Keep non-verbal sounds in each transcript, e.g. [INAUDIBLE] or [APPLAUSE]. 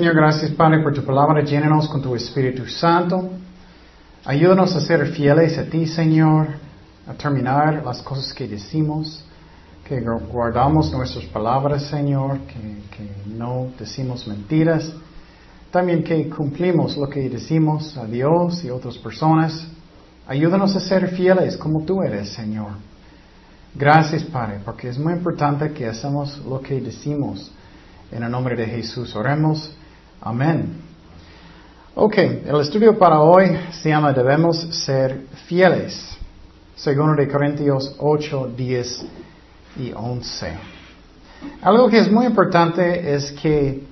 Señor, gracias Padre por tu palabra. Llénanos con tu Espíritu Santo. Ayúdanos a ser fieles a ti, Señor, a terminar las cosas que decimos, que guardamos nuestras palabras, Señor, que, que no decimos mentiras. También que cumplimos lo que decimos a Dios y otras personas. Ayúdanos a ser fieles como tú eres, Señor. Gracias, Padre, porque es muy importante que hacemos lo que decimos. En el nombre de Jesús oremos. Amén. Ok, el estudio para hoy se llama Debemos ser fieles. Segundo de Corintios 8, 10 y 11. Algo que es muy importante es que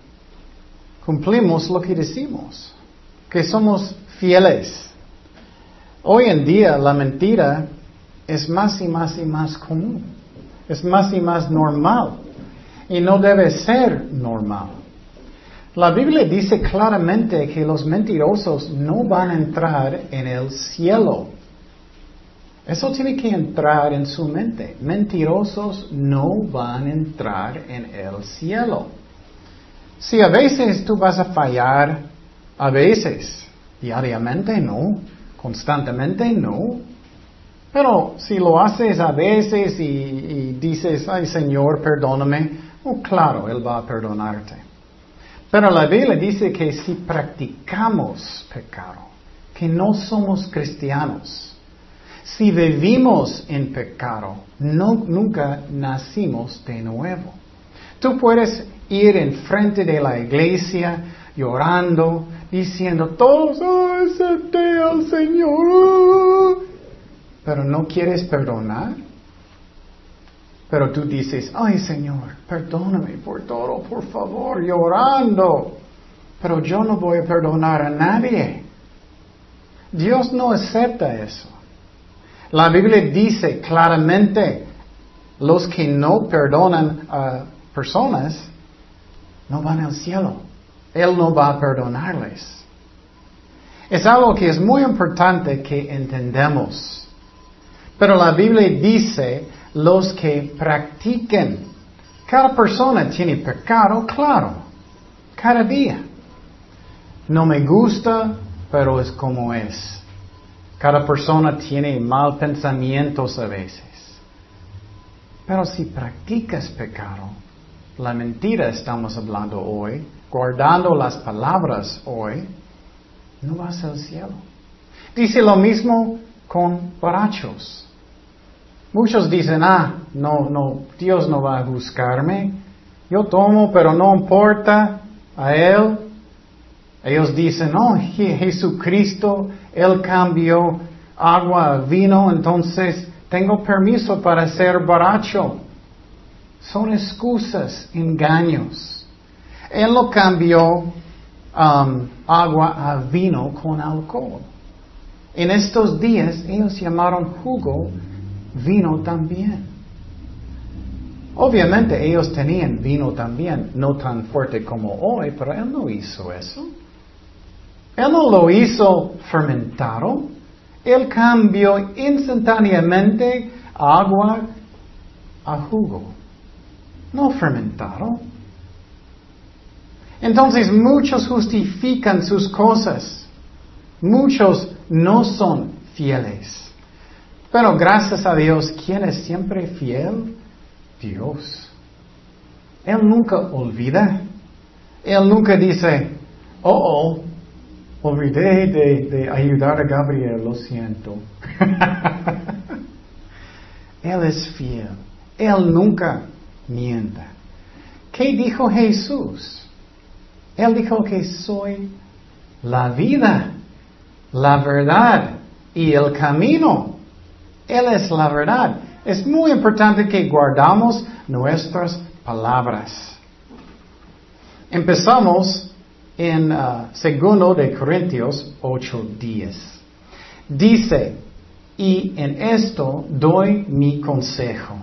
cumplimos lo que decimos, que somos fieles. Hoy en día la mentira es más y más y más común, es más y más normal y no debe ser normal. La Biblia dice claramente que los mentirosos no van a entrar en el cielo. Eso tiene que entrar en su mente. Mentirosos no van a entrar en el cielo. Si a veces tú vas a fallar, a veces, diariamente no, constantemente no. Pero si lo haces a veces y, dices, ay Señor, perdóname, Oh, claro, Él va a perdonarte. Pero la Biblia dice que si practicamos pecado, que no somos cristianos, si vivimos en pecado, no, nunca nacimos de nuevo. Tú puedes ir enfrente de la iglesia llorando, diciendo, todos, acepté al Señor, pero no quieres perdonar. Pero tú dices, ay Señor, perdóname por todo, por favor, llorando. Pero yo no voy a perdonar a nadie. Dios no acepta eso. La Biblia dice claramente, los que no perdonan a personas no van al cielo. Él no va a perdonarles. Es algo que es muy importante que entendamos. Pero la Biblia dice, los que practiquen. Cada persona tiene pecado, claro, cada día. No me gusta, pero es como es. Cada persona tiene mal pensamientos a veces. Pero si practicas pecado, la mentira estamos hablando hoy, guardando las palabras hoy, no vas al cielo. Dice lo mismo con borrachos. Muchos dicen, ah, no, no, Dios no va a buscarme. Yo tomo, pero no importa a Él. Ellos dicen, no, Jesucristo, Él cambió agua a vino, entonces tengo permiso para ser borracho. Son excusas, engaños. Él lo cambió um, agua a vino con alcohol. En estos días ellos llamaron jugo vino también. Obviamente ellos tenían vino también, no tan fuerte como hoy, pero él no hizo eso. Él no lo hizo fermentado. Él cambió instantáneamente agua a jugo, no fermentado. Entonces muchos justifican sus cosas. Muchos no son fieles. Pero gracias a Dios, ¿quién es siempre fiel? Dios. Él nunca olvida. Él nunca dice, oh, oh, olvidé de, ayudar a Gabriel, lo siento. [LAUGHS] Él es fiel. Él nunca mienta. ¿Qué dijo Jesús? Él dijo que soy la vida, la verdad y el camino. Él es la verdad. Es muy importante que guardamos nuestras palabras. Empezamos en uh, segundo de Corintios 8:10. Dice, y en esto doy mi consejo,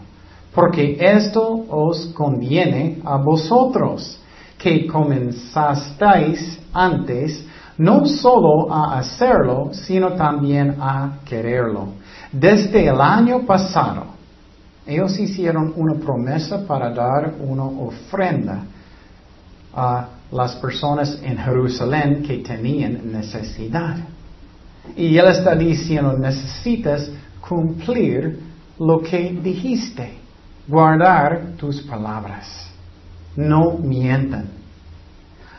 porque esto os conviene a vosotros, que comenzasteis antes no solo a hacerlo, sino también a quererlo. Desde el año pasado, ellos hicieron una promesa para dar una ofrenda a las personas en Jerusalén que tenían necesidad. Y él está diciendo, necesitas cumplir lo que dijiste, guardar tus palabras. No mientan.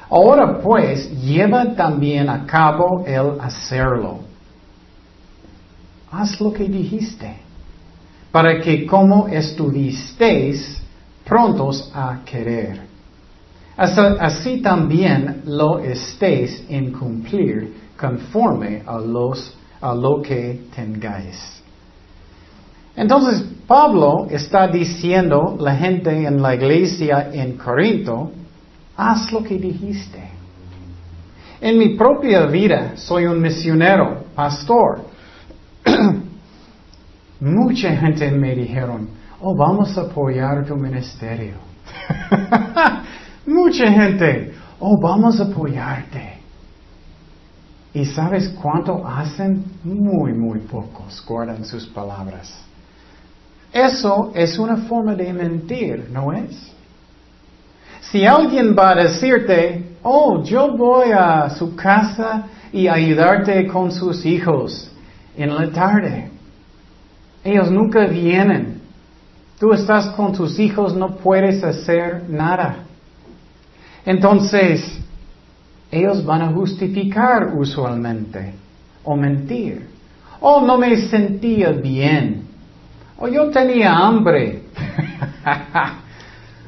Ahora pues, lleva también a cabo el hacerlo. Haz lo que dijiste, para que como estuvisteis prontos a querer. Así también lo estéis en cumplir conforme a, los, a lo que tengáis. Entonces Pablo está diciendo la gente en la iglesia en Corinto, haz lo que dijiste. En mi propia vida soy un misionero, pastor. [CLEARS THROAT] Mucha gente me dijeron, oh, vamos a apoyar tu ministerio. [LAUGHS] Mucha gente, oh, vamos a apoyarte. ¿Y sabes cuánto hacen? Muy, muy pocos guardan sus palabras. Eso es una forma de mentir, ¿no es? Si alguien va a decirte, oh, yo voy a su casa y ayudarte con sus hijos en la tarde, ellos nunca vienen. Tú estás con tus hijos, no puedes hacer nada. Entonces, ellos van a justificar usualmente o mentir. Oh, no me sentía bien. O yo tenía hambre. [LAUGHS]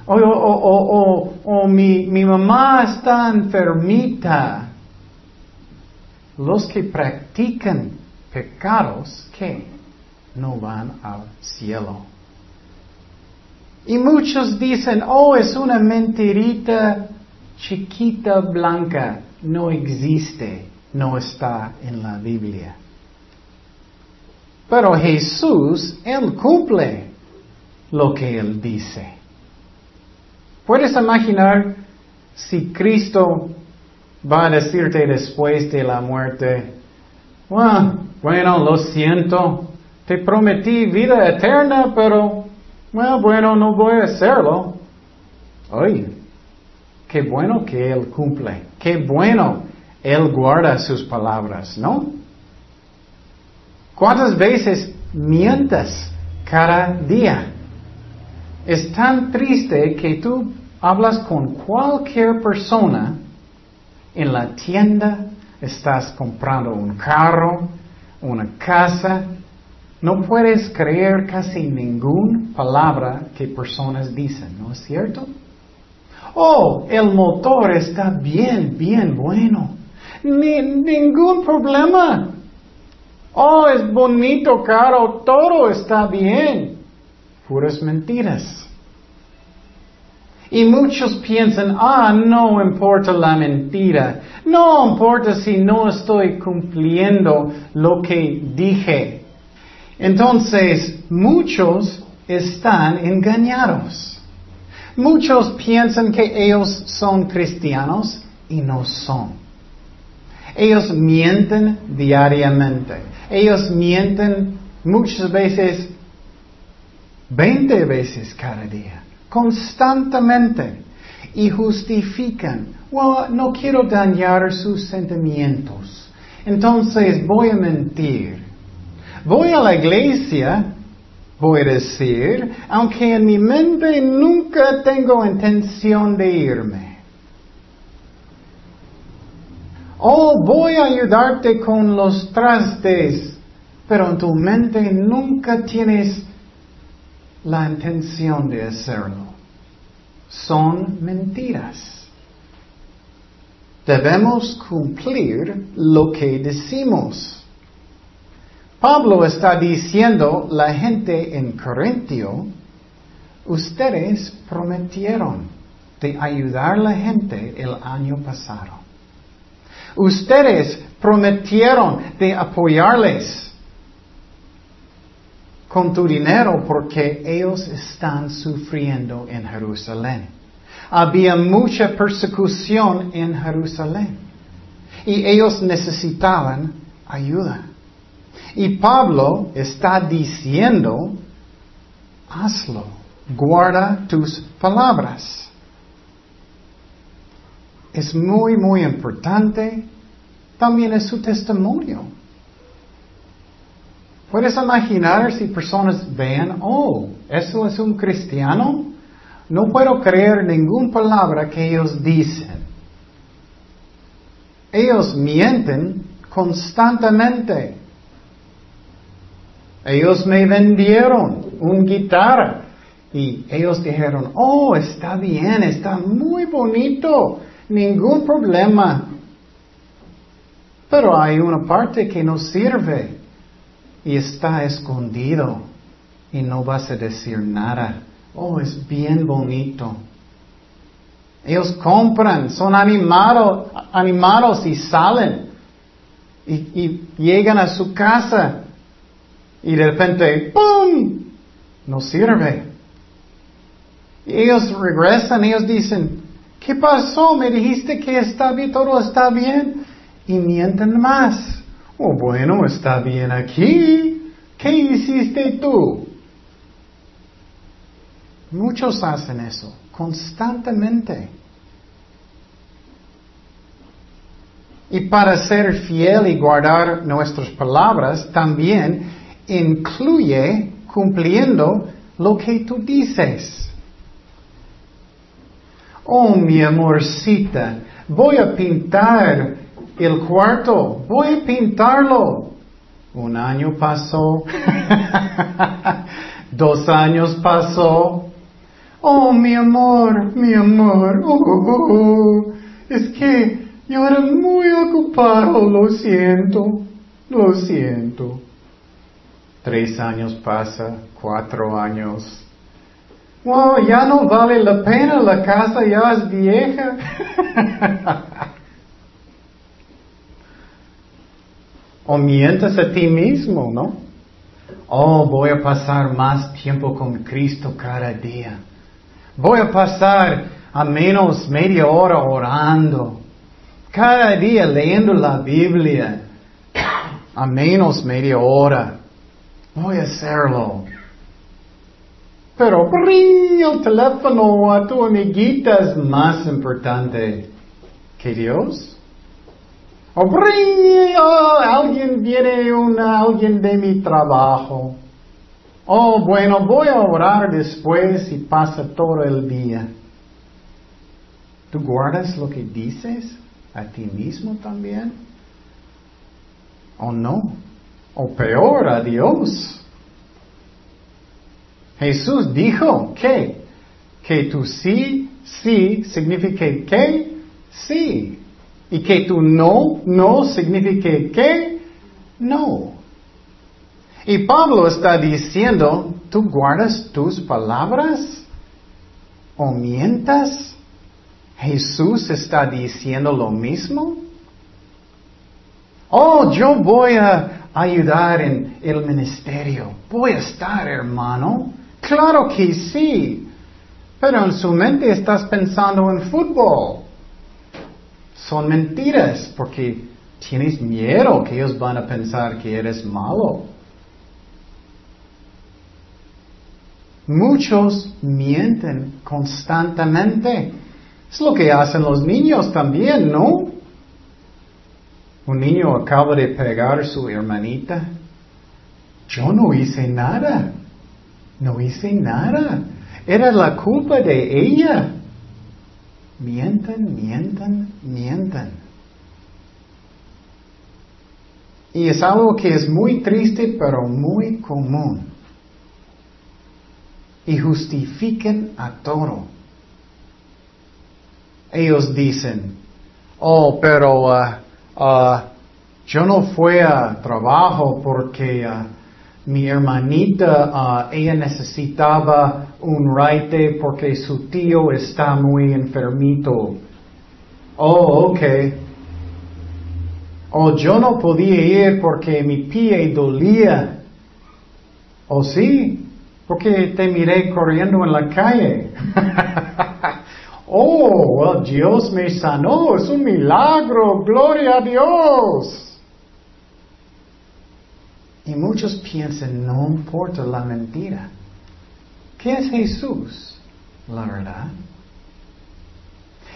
o, mi, mi mamá está enfermita. Los que practican pecados, ¿qué? No van al cielo. Y muchos dicen, oh, es una mentirita chiquita blanca. No existe, no está en la Biblia. Pero Jesús, Él cumple lo que Él dice. ¿Puedes imaginar si Cristo va a decirte después de la muerte, bueno, lo siento, te prometí vida eterna, pero bueno, no voy a hacerlo. Oye, qué bueno que Él cumple, qué bueno Él guarda sus palabras, ¿no? ¿Cuántas veces mientas cada día? Es tan triste que tú hablas con cualquier persona en la tienda, estás comprando un carro, una casa, no puedes creer casi ninguna palabra que personas dicen, ¿no es cierto? Oh, el motor está bien, bien bueno. Ni, ningún problema. Oh, es bonito, caro, todo está bien. Puras mentiras. Y muchos piensan, ah, no importa la mentira, no importa si no estoy cumpliendo lo que dije. Entonces, muchos están engañados. Muchos piensan que ellos son cristianos y no son. Ellos mienten diariamente. Ellos mienten muchas veces, veinte veces cada día constantemente y justifican, no quiero dañar sus sentimientos, entonces voy a mentir. Voy a la iglesia, voy a decir, aunque en mi mente nunca tengo intención de irme. Oh, voy a ayudarte con los trastes, pero en tu mente nunca tienes la intención de hacerlo. Son mentiras. Debemos cumplir lo que decimos. Pablo está diciendo, la gente en Corintio, ustedes prometieron de ayudar a la gente el año pasado. Ustedes prometieron de apoyarles con tu dinero porque ellos están sufriendo en Jerusalén. Había mucha persecución en Jerusalén y ellos necesitaban ayuda. Y Pablo está diciendo, hazlo, guarda tus palabras. es muy, muy importante. También es su testimonio. Puedes imaginar si personas vean, oh, eso es un cristiano. No puedo creer ninguna palabra que ellos dicen. Ellos mienten constantemente. Ellos me vendieron un guitarra y ellos dijeron, oh, está bien, está muy bonito, ningún problema. Pero hay una parte que no sirve y está escondido y no vas a decir nada. Oh, es bien bonito. Ellos compran, son animados, animados y salen y, llegan a su casa y de repente, ¡pum! No sirve. Ellos regresan, ellos dicen, ¿qué pasó? Me dijiste que está bien, todo está bien. Y mienten más. Oh, bueno, está bien aquí. ¿Qué hiciste tú? Muchos hacen eso, constantemente. Y para ser fiel y guardar nuestras palabras, también incluye cumpliendo lo que tú dices. Oh, mi amorcita, voy a pintar el cuarto, voy a pintarlo. Un año pasó, [LAUGHS] dos años pasó. Oh, mi amor, mi amor, oh, oh, oh, es que yo era muy ocupado, lo siento, lo siento. Tres años pasa, cuatro años. Wow, ya no vale la pena, la casa ya es vieja. [LAUGHS] o mientes a ti mismo, ¿no? Oh, voy a pasar más tiempo con Cristo cada día. Voy a pasar a menos media hora orando. Cada día leyendo la Biblia. A menos media hora. Voy a hacerlo. Pero bring el teléfono a tu amiguita es más importante que Dios. Oh, alguien viene, una, alguien de mi trabajo. Oh, bueno, voy a orar después y pasa todo el día. ¿Tú guardas lo que dices a ti mismo también? ¿O no? o peor a Dios. Jesús dijo que, que tu sí, sí significa que sí. Y que tu no, no significa que no. Y Pablo está diciendo, ¿tú guardas tus palabras? ¿O mientas? Jesús está diciendo lo mismo. Oh, yo voy a ayudar en el ministerio. Voy a estar, hermano. Claro que sí. Pero en su mente estás pensando en fútbol. Son mentiras porque tienes miedo que ellos van a pensar que eres malo. Muchos mienten constantemente. Es lo que hacen los niños también, ¿no? Un niño acaba de pegar a su hermanita. Yo no hice nada. No hice nada. Era la culpa de ella. Mientan, mientan, mientan. Y es algo que es muy triste, pero muy común. Y justifiquen a todo. Ellos dicen, oh, pero uh, Uh, yo no fui a trabajo porque uh, mi hermanita, ella necesitaba un raite porque su tío está muy enfermito. Oh, ok. Oh, yo no podía ir porque mi pie dolía. Oh, sí, porque te miré corriendo en la calle. [LAUGHS] Oh, well, Dios me sanó, es un milagro, gloria a Dios. Y muchos piensan, no importa la mentira. ¿Qué es Jesús? La verdad.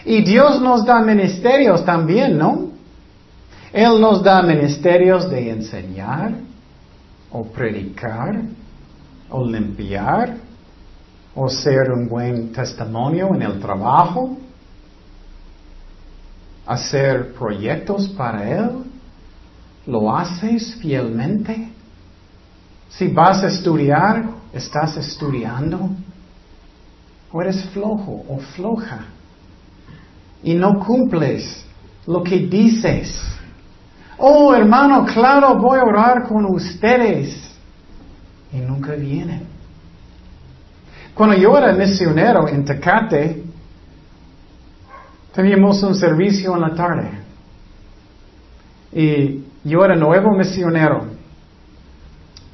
Y Dios nos da ministerios también, ¿no? Él nos da ministerios de enseñar, o predicar, o limpiar, o ser un buen testimonio en el trabajo, hacer proyectos para Él. ¿Lo haces fielmente? Si vas a estudiar, ¿estás estudiando? ¿O eres flojo o floja? Y no cumples lo que dices. Oh, hermano, claro, voy a orar con ustedes. Y nunca vienen. Cuando yo era misionero en Tecate, teníamos un servicio en la tarde. Y yo era nuevo misionero.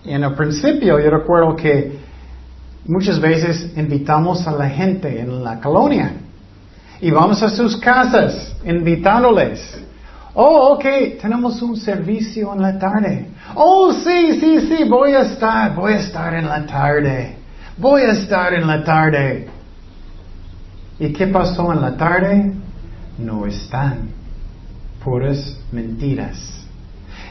En el principio yo recuerdo que muchas veces invitamos a la gente en la colonia. Y vamos a sus casas invitándoles. Oh, ok, tenemos un servicio en la tarde. Oh, sí, sí, sí, voy a estar, voy a estar en la tarde. Voy a estar en la tarde. ¿Y qué pasó en la tarde? No están. Puras mentiras.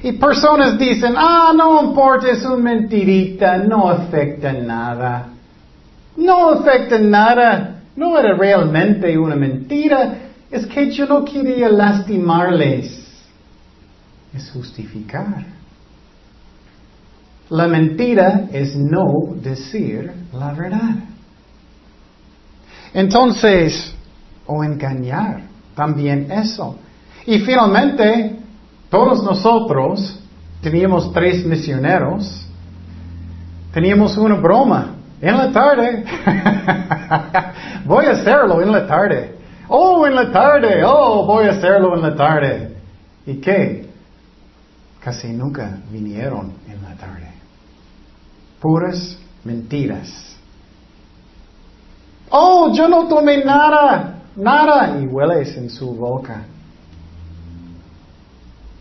Y personas dicen, ah, no importa, es una mentirita, no afecta nada. No afecta nada. No era realmente una mentira. Es que yo no quería lastimarles. Es justificar. La mentira es no decir la verdad. Entonces, o engañar, también eso. Y finalmente, todos nosotros teníamos tres misioneros, teníamos una broma en la tarde. [LAUGHS] voy a hacerlo en la tarde. Oh, en la tarde. Oh, voy a hacerlo en la tarde. ¿Y qué? Casi nunca vinieron en la tarde. Puras mentiras. Oh, yo no tomé nada, nada. Y hueles en su boca.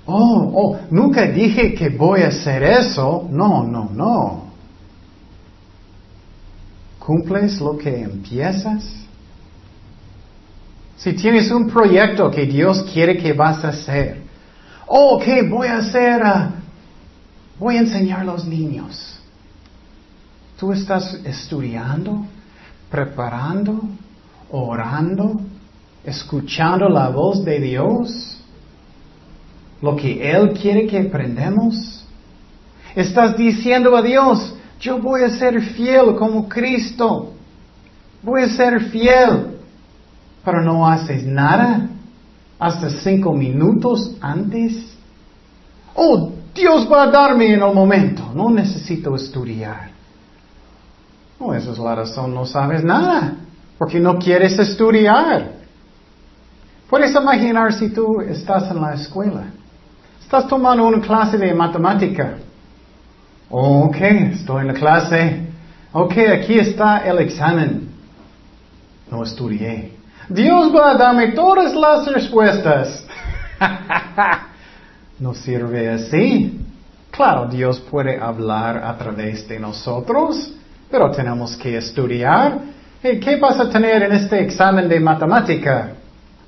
Oh, oh, nunca dije que voy a hacer eso. No, no, no. ¿Cumples lo que empiezas? Si tienes un proyecto que Dios quiere que vas a hacer, oh, ¿qué voy a hacer? Ah, voy a enseñar a los niños. Tú estás estudiando, preparando, orando, escuchando la voz de Dios lo que Él quiere que aprendamos? Estás diciendo a Dios, yo voy a ser fiel como Cristo. Voy a ser fiel. Pero no haces nada hasta cinco minutos antes. Oh, Dios va a darme en el momento. No necesito estudiar. No, esa es la razón. No sabes nada. Porque no quieres estudiar. Puedes imaginar si tú estás en la escuela Estás tomando una clase de matemática. ok, estoy en la clase. Ok, aquí está el examen. No estudié. Dios va a darme todas las respuestas. [LAUGHS] no sirve así. Claro, Dios puede hablar a través de nosotros, pero tenemos que estudiar. ¿Qué vas a tener en este examen de matemática?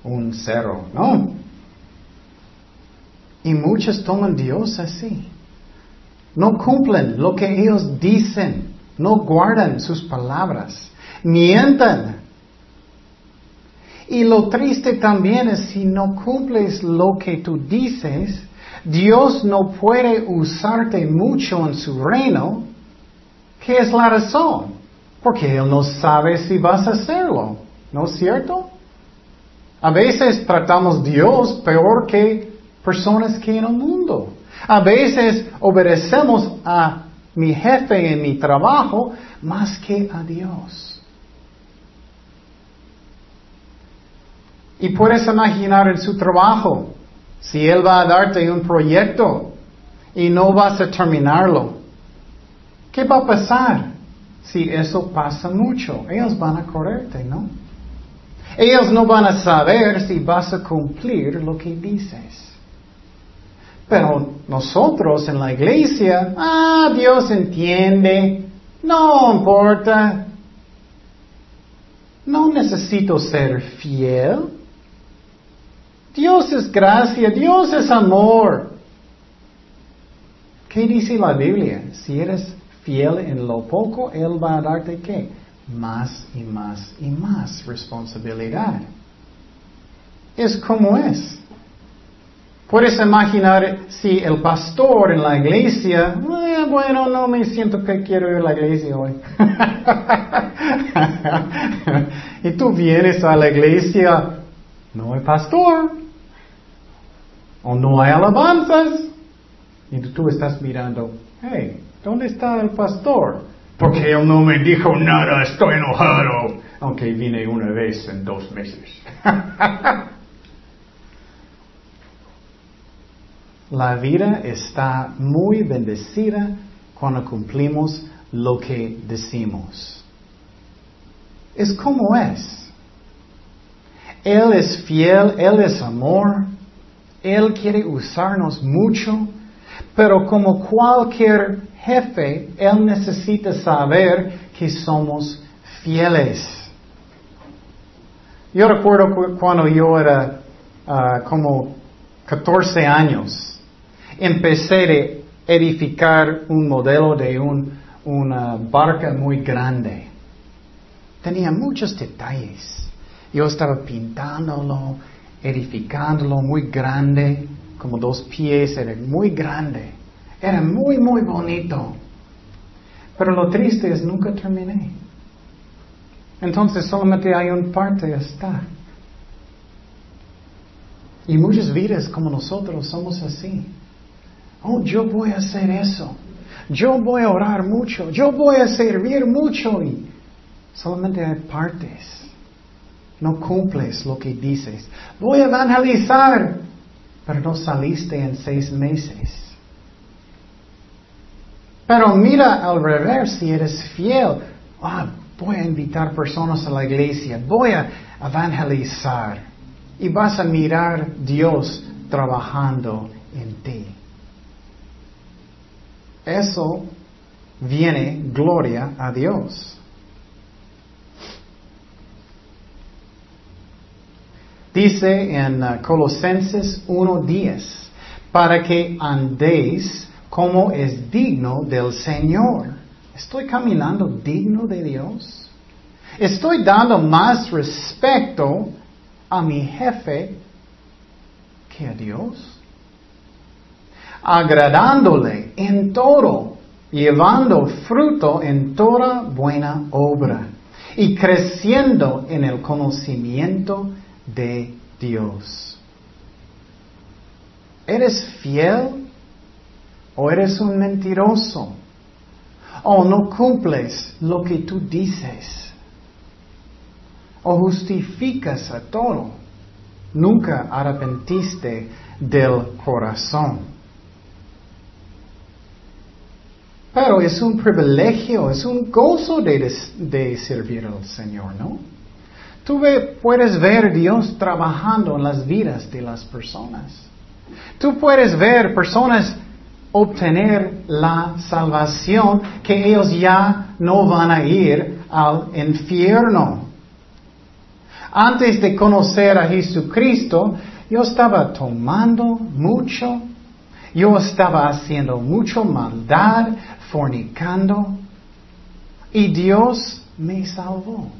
Un cero, ¿no? Y muchos toman Dios así. No cumplen lo que ellos dicen. No guardan sus palabras. Mientan. Y lo triste también es si no cumples lo que tú dices, Dios no puede usarte mucho en su reino. ¿Qué es la razón? Porque Él no sabe si vas a hacerlo. ¿No es cierto? A veces tratamos Dios peor que personas que en el mundo. A veces obedecemos a mi jefe en mi trabajo más que a Dios. Y puedes imaginar en su trabajo, si Él va a darte un proyecto y no vas a terminarlo, ¿qué va a pasar? Si eso pasa mucho, ellos van a correrte, ¿no? Ellos no van a saber si vas a cumplir lo que dices. Pero nosotros en la iglesia, ah, Dios entiende, no importa. No necesito ser fiel, Dios es gracia, Dios es amor. ¿Qué dice la Biblia? Si eres fiel en lo poco, Él va a darte qué? Más y más y más responsabilidad. Es como es. Puedes imaginar si el pastor en la iglesia, eh, bueno, no me siento que quiero ir a la iglesia hoy. [LAUGHS] y tú vienes a la iglesia, no hay pastor, o no hay alabanzas, y tú estás mirando, hey, ¿dónde está el pastor? Porque él no me dijo nada, estoy enojado, aunque vine una vez en dos meses. [LAUGHS] La vida está muy bendecida cuando cumplimos lo que decimos. Es como es. Él es fiel, Él es amor, Él quiere usarnos mucho, pero como cualquier jefe, Él necesita saber que somos fieles. Yo recuerdo cuando yo era ah, como 14 años, empecé a edificar un modelo de una barca muy grande. Tenía muchos detalles. Yo estaba pintándolo, edificándolo muy grande, como dos pies, era muy grande. Era muy, muy bonito. Pero lo triste es nunca terminé. Entonces solamente hay un parte está. Y muchas vidas como nosotros somos así. Oh, yo voy a hacer eso. Yo voy a orar mucho. Yo voy a servir mucho. Y solamente hay partes. No cumples lo que dices. Voy a evangelizar. Pero no saliste en seis meses. Pero mira al revés si eres fiel. Ah, voy a invitar personas a la iglesia. Voy a evangelizar. Y vas a mirar Dios trabajando en ti. Eso viene gloria a Dios. Dice en uh, Colosenses 1.10, para que andéis como es digno del Señor. ¿Estoy caminando digno de Dios? ¿Estoy dando más respeto a mi jefe que a Dios? Agradándole en todo, llevando fruto en toda buena obra y creciendo en el conocimiento de Dios. ¿Eres fiel o eres un mentiroso? ¿O no cumples lo que tú dices? ¿O justificas a todo? Nunca arrepentiste del corazón. Pero es un privilegio, es un gozo de, servir al Señor, ¿no? Tú puedes ver Dios trabajando en las vidas de las personas. Tú puedes ver personas obtener la salvación que ellos ya no van a ir al infierno. Antes de conocer a Jesucristo, yo estaba tomando mucho, yo estaba haciendo mucho maldad, fornicando y Dios me salvó.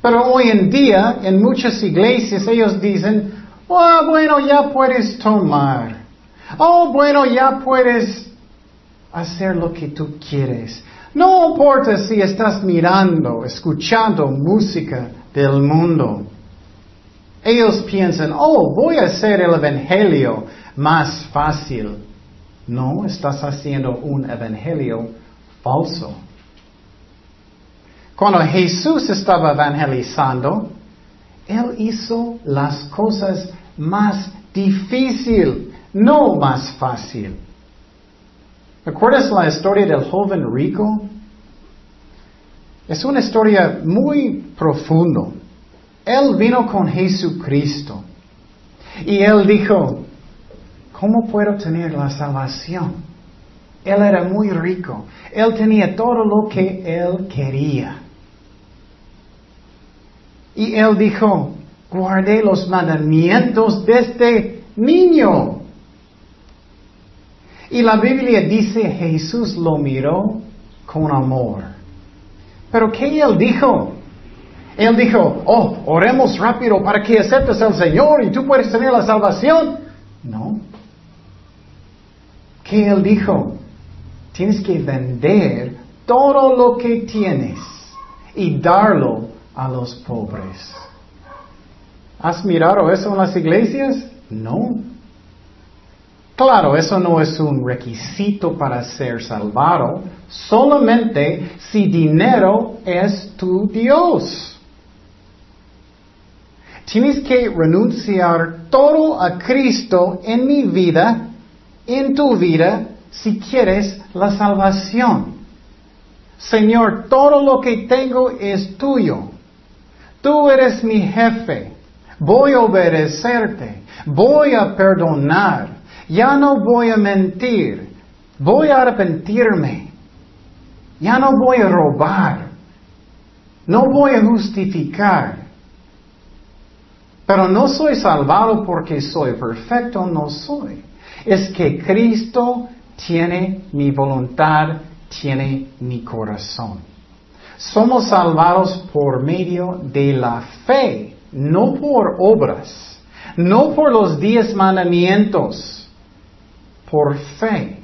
Pero hoy en día, en muchas iglesias, ellos dicen, oh, bueno, ya puedes tomar. Oh, bueno, ya puedes hacer lo que tú quieres. No importa si estás mirando, escuchando música del mundo. Ellos piensan, oh, voy a hacer el Evangelio más fácil. No, estás haciendo un evangelio falso. Cuando Jesús estaba evangelizando, Él hizo las cosas más difícil, no más fácil. ¿Recuerdas la historia del joven rico? Es una historia muy profunda. Él vino con Jesucristo y él dijo, ¿Cómo puedo tener la salvación? Él era muy rico. Él tenía todo lo que él quería. Y él dijo, Guardé los mandamientos desde niño. Y la Biblia dice Jesús lo miró con amor. Pero ¿qué él dijo? Él dijo, oh, oremos rápido para que aceptes al Señor y tú puedes tener la salvación. No. ¿Qué él dijo? Tienes que vender todo lo que tienes y darlo a los pobres. ¿Has mirado eso en las iglesias? No. Claro, eso no es un requisito para ser salvado, solamente si dinero es tu Dios. Tienes que renunciar todo a Cristo en mi vida, en tu vida, si quieres la salvación. Señor, todo lo que tengo es tuyo. Tú eres mi jefe. Voy a obedecerte. Voy a perdonar. Ya no voy a mentir. Voy a arrepentirme. Ya no voy a robar. No voy a justificar. Pero no soy salvado porque soy perfecto, no soy. Es que Cristo tiene mi voluntad, tiene mi corazón. Somos salvados por medio de la fe, no por obras, no por los diez mandamientos, por fe.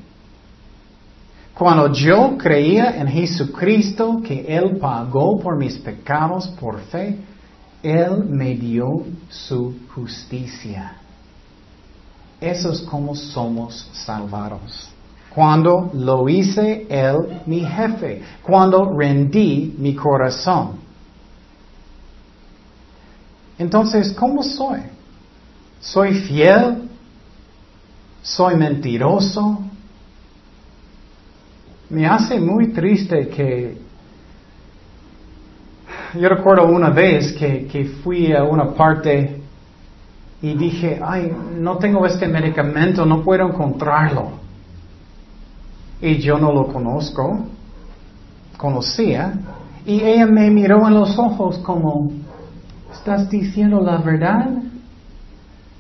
Cuando yo creía en Jesucristo que Él pagó por mis pecados por fe, Él me dio su justicia. Eso es como somos salvados. Cuando lo hice Él mi jefe, cuando rendí mi corazón. Entonces, ¿cómo soy? ¿Soy fiel? ¿Soy mentiroso? Me hace muy triste que... Yo recuerdo una vez que, que fui a una parte y dije, ay, no tengo este medicamento, no puedo encontrarlo y yo no lo conozco, conocía, y ella me miró en los ojos como, ¿estás diciendo la verdad?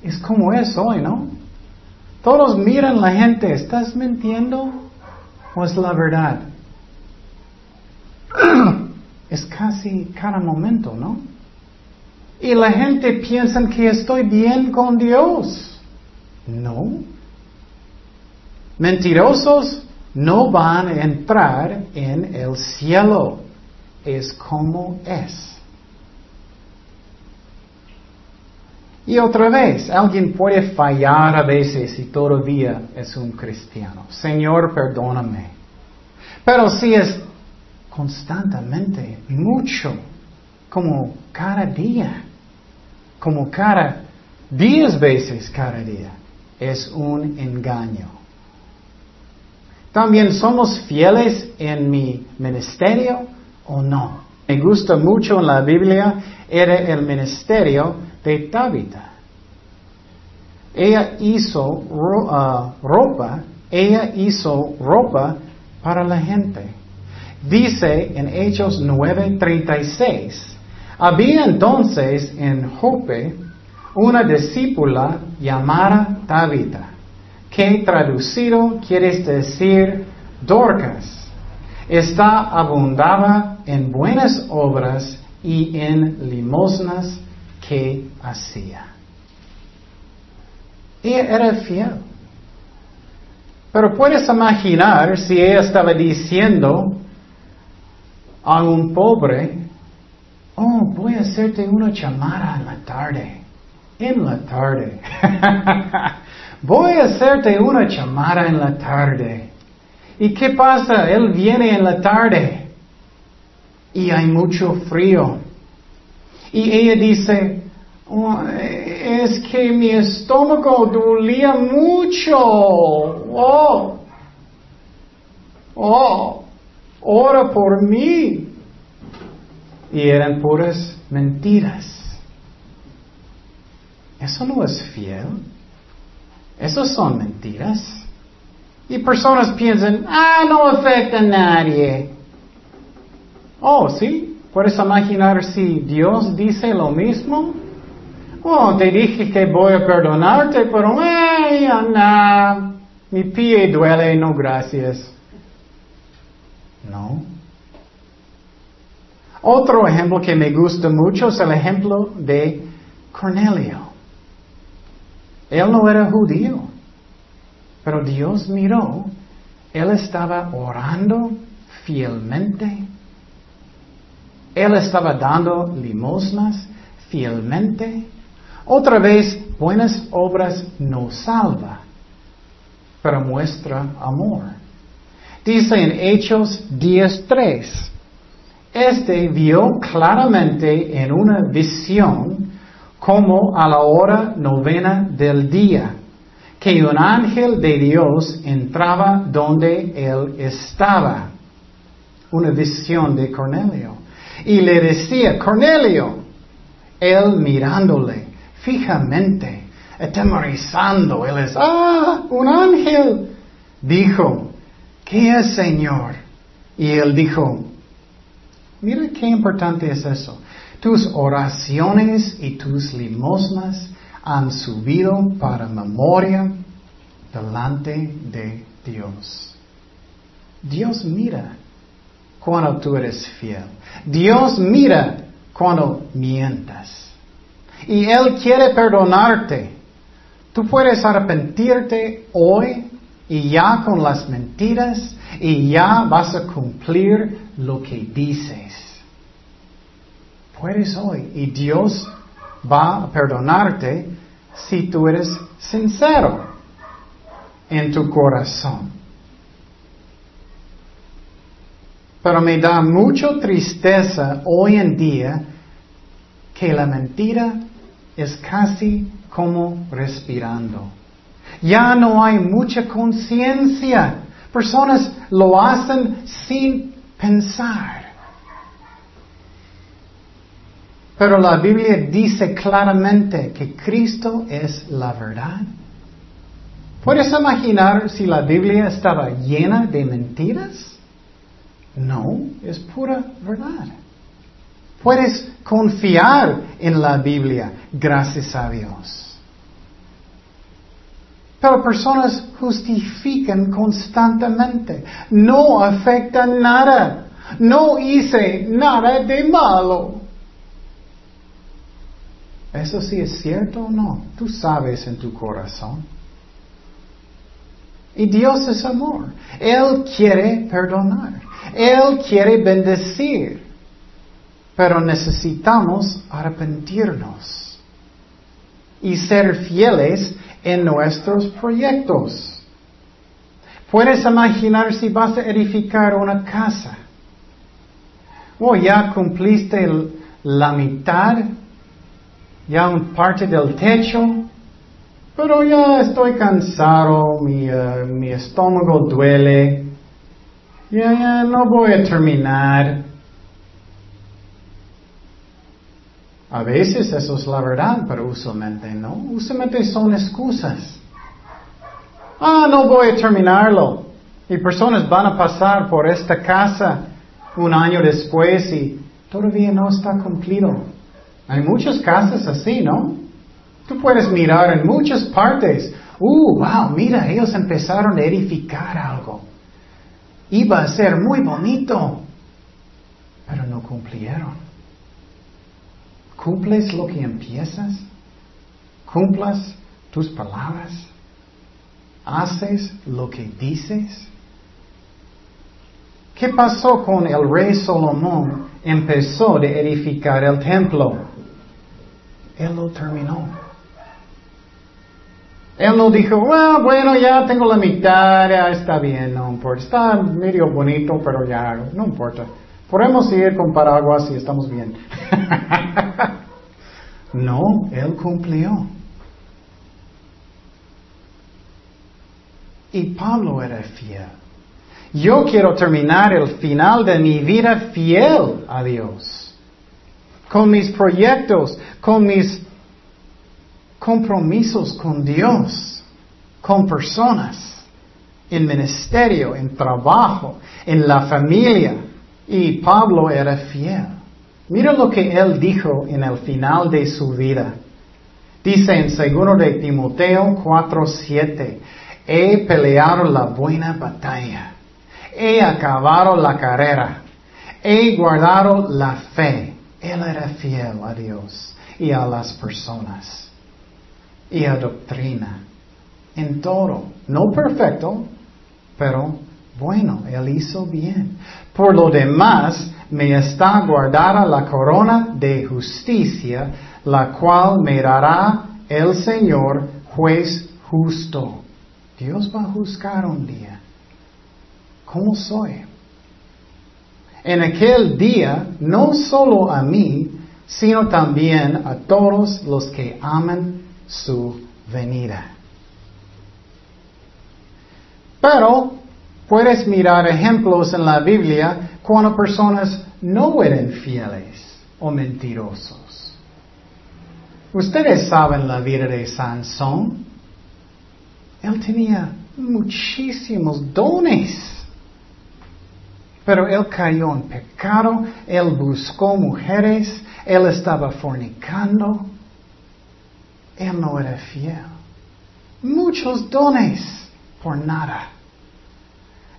Es como es hoy, ¿no? Todos miran la gente, ¿estás mintiendo o es la verdad? [CLEARS THROAT] es casi cada momento, ¿no? Y la gente piensa que estoy bien con Dios. No. Mentirosos no van a entrar en el cielo. Es como es. Y otra vez, alguien puede fallar a veces y todavía es un cristiano. Señor, perdóname. Pero si es constantemente, mucho, como cada día, como cada diez veces cada día, es un engaño. También somos fieles en mi ministerio o no. Me gusta mucho en la Biblia, era el ministerio de Tabitha. Ella hizo uh, ropa, ella hizo ropa para la gente. Dice en Hechos 9:36, había entonces en Jope una discípula llamada Tabitha que traducido quiere decir Dorcas. Esta abundaba en buenas obras y en limosnas que hacía. Ella era fiel. Pero puedes imaginar si ella estaba diciendo a un pobre, oh, voy a hacerte una chamara en la tarde, en la tarde. [LAUGHS] voy a hacerte una chamara en la tarde. ¿Y qué pasa? Él viene en la tarde y hay mucho frío. Y ella dice, oh, es que mi estómago dolía mucho. Oh, oh, ora por mí. Y eran puras mentiras. Eso no es fiel. Esas son mentiras. Y personas piensan, ah, no afecta a nadie. Oh, sí, puedes imaginar si Dios dice lo mismo. Oh, te dije que voy a perdonarte, pero ay, no, mi pie duele, no gracias. No. Otro ejemplo que me gusta mucho es el ejemplo de Cornelio. Él no era judío, pero Dios miró, él estaba orando fielmente, él estaba dando limosnas fielmente. Otra vez, buenas obras no salva, pero muestra amor. Dice en Hechos 10.3, este vio claramente en una visión como a la hora novena del día, que un ángel de Dios entraba donde él estaba. Una visión de Cornelio. Y le decía, Cornelio, él mirándole fijamente, atemorizando, él es, ah, un ángel. Dijo, ¿qué es Señor? Y él dijo, mira qué importante es eso. Tus oraciones y tus limosnas han subido para memoria delante de Dios. Dios mira cuando tú eres fiel. Dios mira cuando mientas. Y Él quiere perdonarte. Tú puedes arrepentirte hoy y ya con las mentiras y ya vas a cumplir lo que dices puedes hoy. Y Dios va a perdonarte si tú eres sincero en tu corazón. Pero me da mucha tristeza hoy en día que la mentira es casi como respirando. Ya no hay mucha conciencia. Personas lo hacen sin pensar. Pero la Biblia dice claramente que Cristo es la verdad. ¿Puedes imaginar si la Biblia estaba llena de mentiras? No, es pura verdad. Puedes confiar en la Biblia, gracias a Dios. Pero personas justifican constantemente. No afecta nada. No hice nada de malo. ¿Eso sí es cierto o no? Tú sabes en tu corazón. Y Dios es amor. Él quiere perdonar. Él quiere bendecir. Pero necesitamos arrepentirnos y ser fieles en nuestros proyectos. Puedes imaginar si vas a edificar una casa. O oh, ya cumpliste la mitad ya un parte del techo, pero ya estoy cansado, mi, eh, mi estómago duele, ya, ya no voy a terminar. A veces eso es la verdad, pero usualmente no. Usualmente son excusas. Ah, no voy a terminarlo. Y personas van a pasar por esta casa un año después y todavía no está cumplido. Hay muchas casas así, ¿no? Tú puedes mirar en muchas partes. Uh, wow, mira, ellos empezaron a edificar algo. Iba a ser muy bonito, pero no cumplieron. ¿Cumples lo que empiezas? ¿Cumplas tus palabras? ¿Haces lo que dices? ¿Qué pasó con el rey Salomón? Empezó de edificar el templo. Él lo terminó. Él no dijo, ah, bueno, ya tengo la mitad, ya está bien, no importa. Está medio bonito, pero ya, no importa. Podemos ir con paraguas y estamos bien. [LAUGHS] no, Él cumplió. Y Pablo era fiel. Yo quiero terminar el final de mi vida fiel a Dios con mis proyectos, con mis compromisos con Dios, con personas, en ministerio, en trabajo, en la familia. Y Pablo era fiel. Mira lo que él dijo en el final de su vida. Dice en segundo de Timoteo 4:7, he peleado la buena batalla, he acabado la carrera, he guardado la fe. Él era fiel a Dios y a las personas y a doctrina. En todo, no perfecto, pero bueno, Él hizo bien. Por lo demás, me está guardada la corona de justicia, la cual me dará el Señor, juez justo. Dios va a juzgar un día. ¿Cómo soy? En aquel día, no solo a mí, sino también a todos los que aman su venida. Pero puedes mirar ejemplos en la Biblia cuando personas no eran fieles o mentirosos. Ustedes saben la vida de Sansón. Él tenía muchísimos dones. Pero él cayó en pecado, él buscó mujeres, él estaba fornicando, él no era fiel. Muchos dones por nada.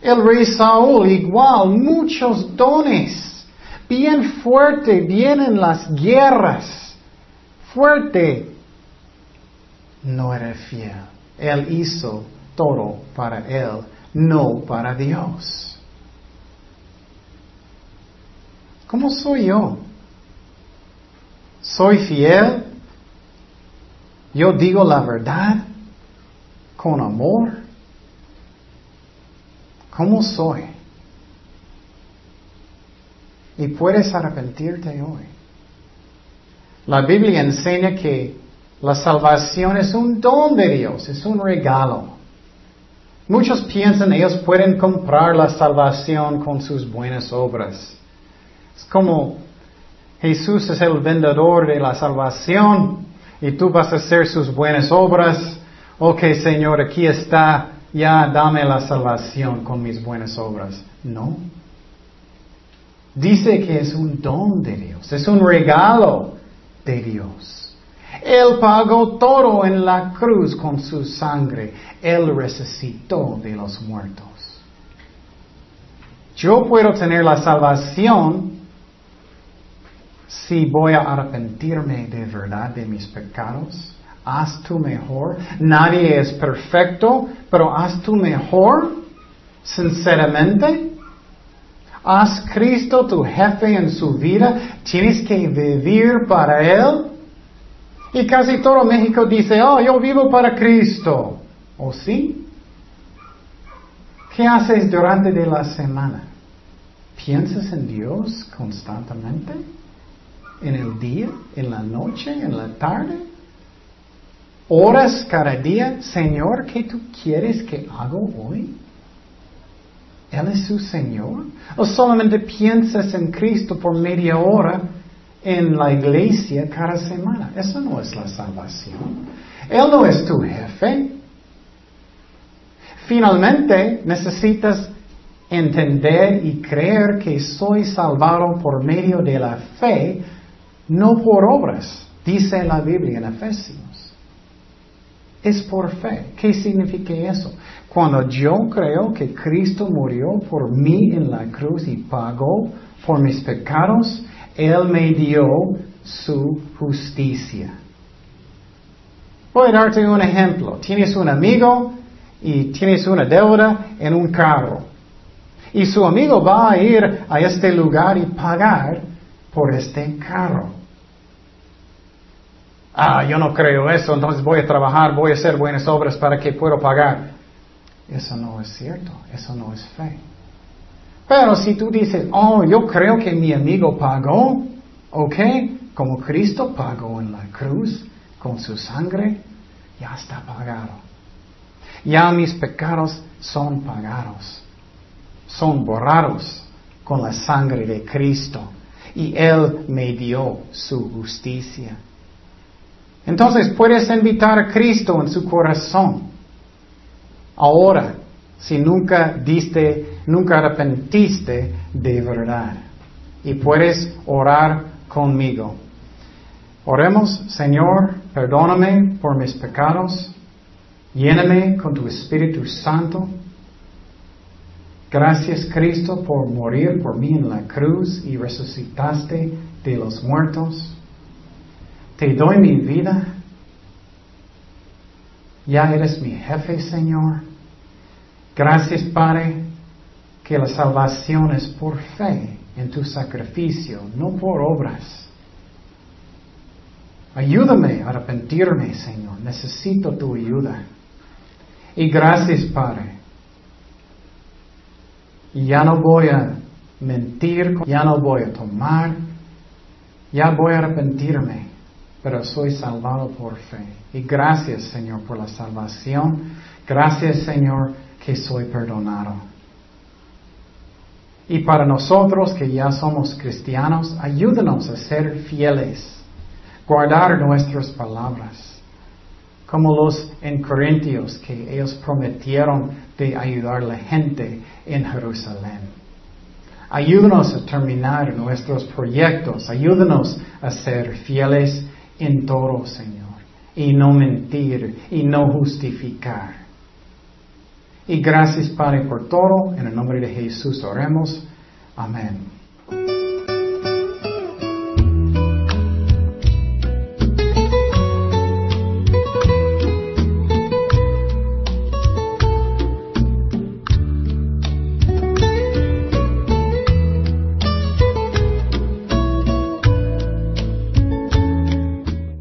El rey Saúl igual, muchos dones, bien fuerte, bien en las guerras, fuerte. No era fiel. Él hizo todo para él, no para Dios. ¿Cómo soy yo? ¿Soy fiel? ¿Yo digo la verdad con amor? ¿Cómo soy? Y puedes arrepentirte hoy. La Biblia enseña que la salvación es un don de Dios, es un regalo. Muchos piensan ellos pueden comprar la salvación con sus buenas obras. Es como Jesús es el vendedor de la salvación y tú vas a hacer sus buenas obras. Ok, Señor, aquí está, ya dame la salvación con mis buenas obras. No. Dice que es un don de Dios, es un regalo de Dios. Él pagó todo en la cruz con su sangre. Él resucitó de los muertos. Yo puedo tener la salvación si voy a arrepentirme de verdad de mis pecados, haz tú mejor. Nadie es perfecto, pero haz tú mejor, sinceramente. Haz Cristo tu jefe en su vida. Tienes que vivir para Él. Y casi todo México dice, oh, yo vivo para Cristo. ¿O sí? ¿Qué haces durante de la semana? ¿Piensas en Dios constantemente? en el día, en la noche, en la tarde? ¿Horas cada día? Señor, ¿qué tú quieres que haga hoy? ¿Él es su Señor? ¿O solamente piensas en Cristo por media hora en la iglesia cada semana? Eso no es la salvación. Él no es tu jefe. Finalmente, necesitas entender y creer que soy salvado por medio de la fe no por obras, dice la Biblia en Efesios. Es por fe. ¿Qué significa eso? Cuando yo creo que Cristo murió por mí en la cruz y pagó por mis pecados, Él me dio su justicia. Voy a darte un ejemplo. Tienes un amigo y tienes una deuda en un carro. Y su amigo va a ir a este lugar y pagar por este carro. Ah, yo no creo eso, entonces voy a trabajar, voy a hacer buenas obras para que pueda pagar. Eso no es cierto, eso no es fe. Pero si tú dices, oh, yo creo que mi amigo pagó, ok, como Cristo pagó en la cruz con su sangre, ya está pagado. Ya mis pecados son pagados, son borrados con la sangre de Cristo y Él me dio su justicia. Entonces puedes invitar a Cristo en su corazón. Ahora, si nunca diste, nunca arrepentiste de verdad. Y puedes orar conmigo. Oremos, Señor, perdóname por mis pecados, lléname con tu Espíritu Santo. Gracias Cristo por morir por mí en la cruz y resucitaste de los muertos. Te doy mi vida. Ya eres mi jefe, Señor. Gracias, Padre, que la salvación es por fe en tu sacrificio, no por obras. Ayúdame a arrepentirme, Señor. Necesito tu ayuda. Y gracias, Padre. Ya no voy a mentir, ya no voy a tomar, ya voy a arrepentirme, pero soy salvado por fe. Y gracias, Señor, por la salvación. Gracias, Señor, que soy perdonado. Y para nosotros que ya somos cristianos, ayúdanos a ser fieles, guardar nuestras palabras, como los en Corintios que ellos prometieron de ayudar a la gente en Jerusalén. Ayúdanos a terminar nuestros proyectos, ayúdanos a ser fieles en todo, Señor, y no mentir y no justificar. Y gracias, Padre, por todo. En el nombre de Jesús oremos. Amén.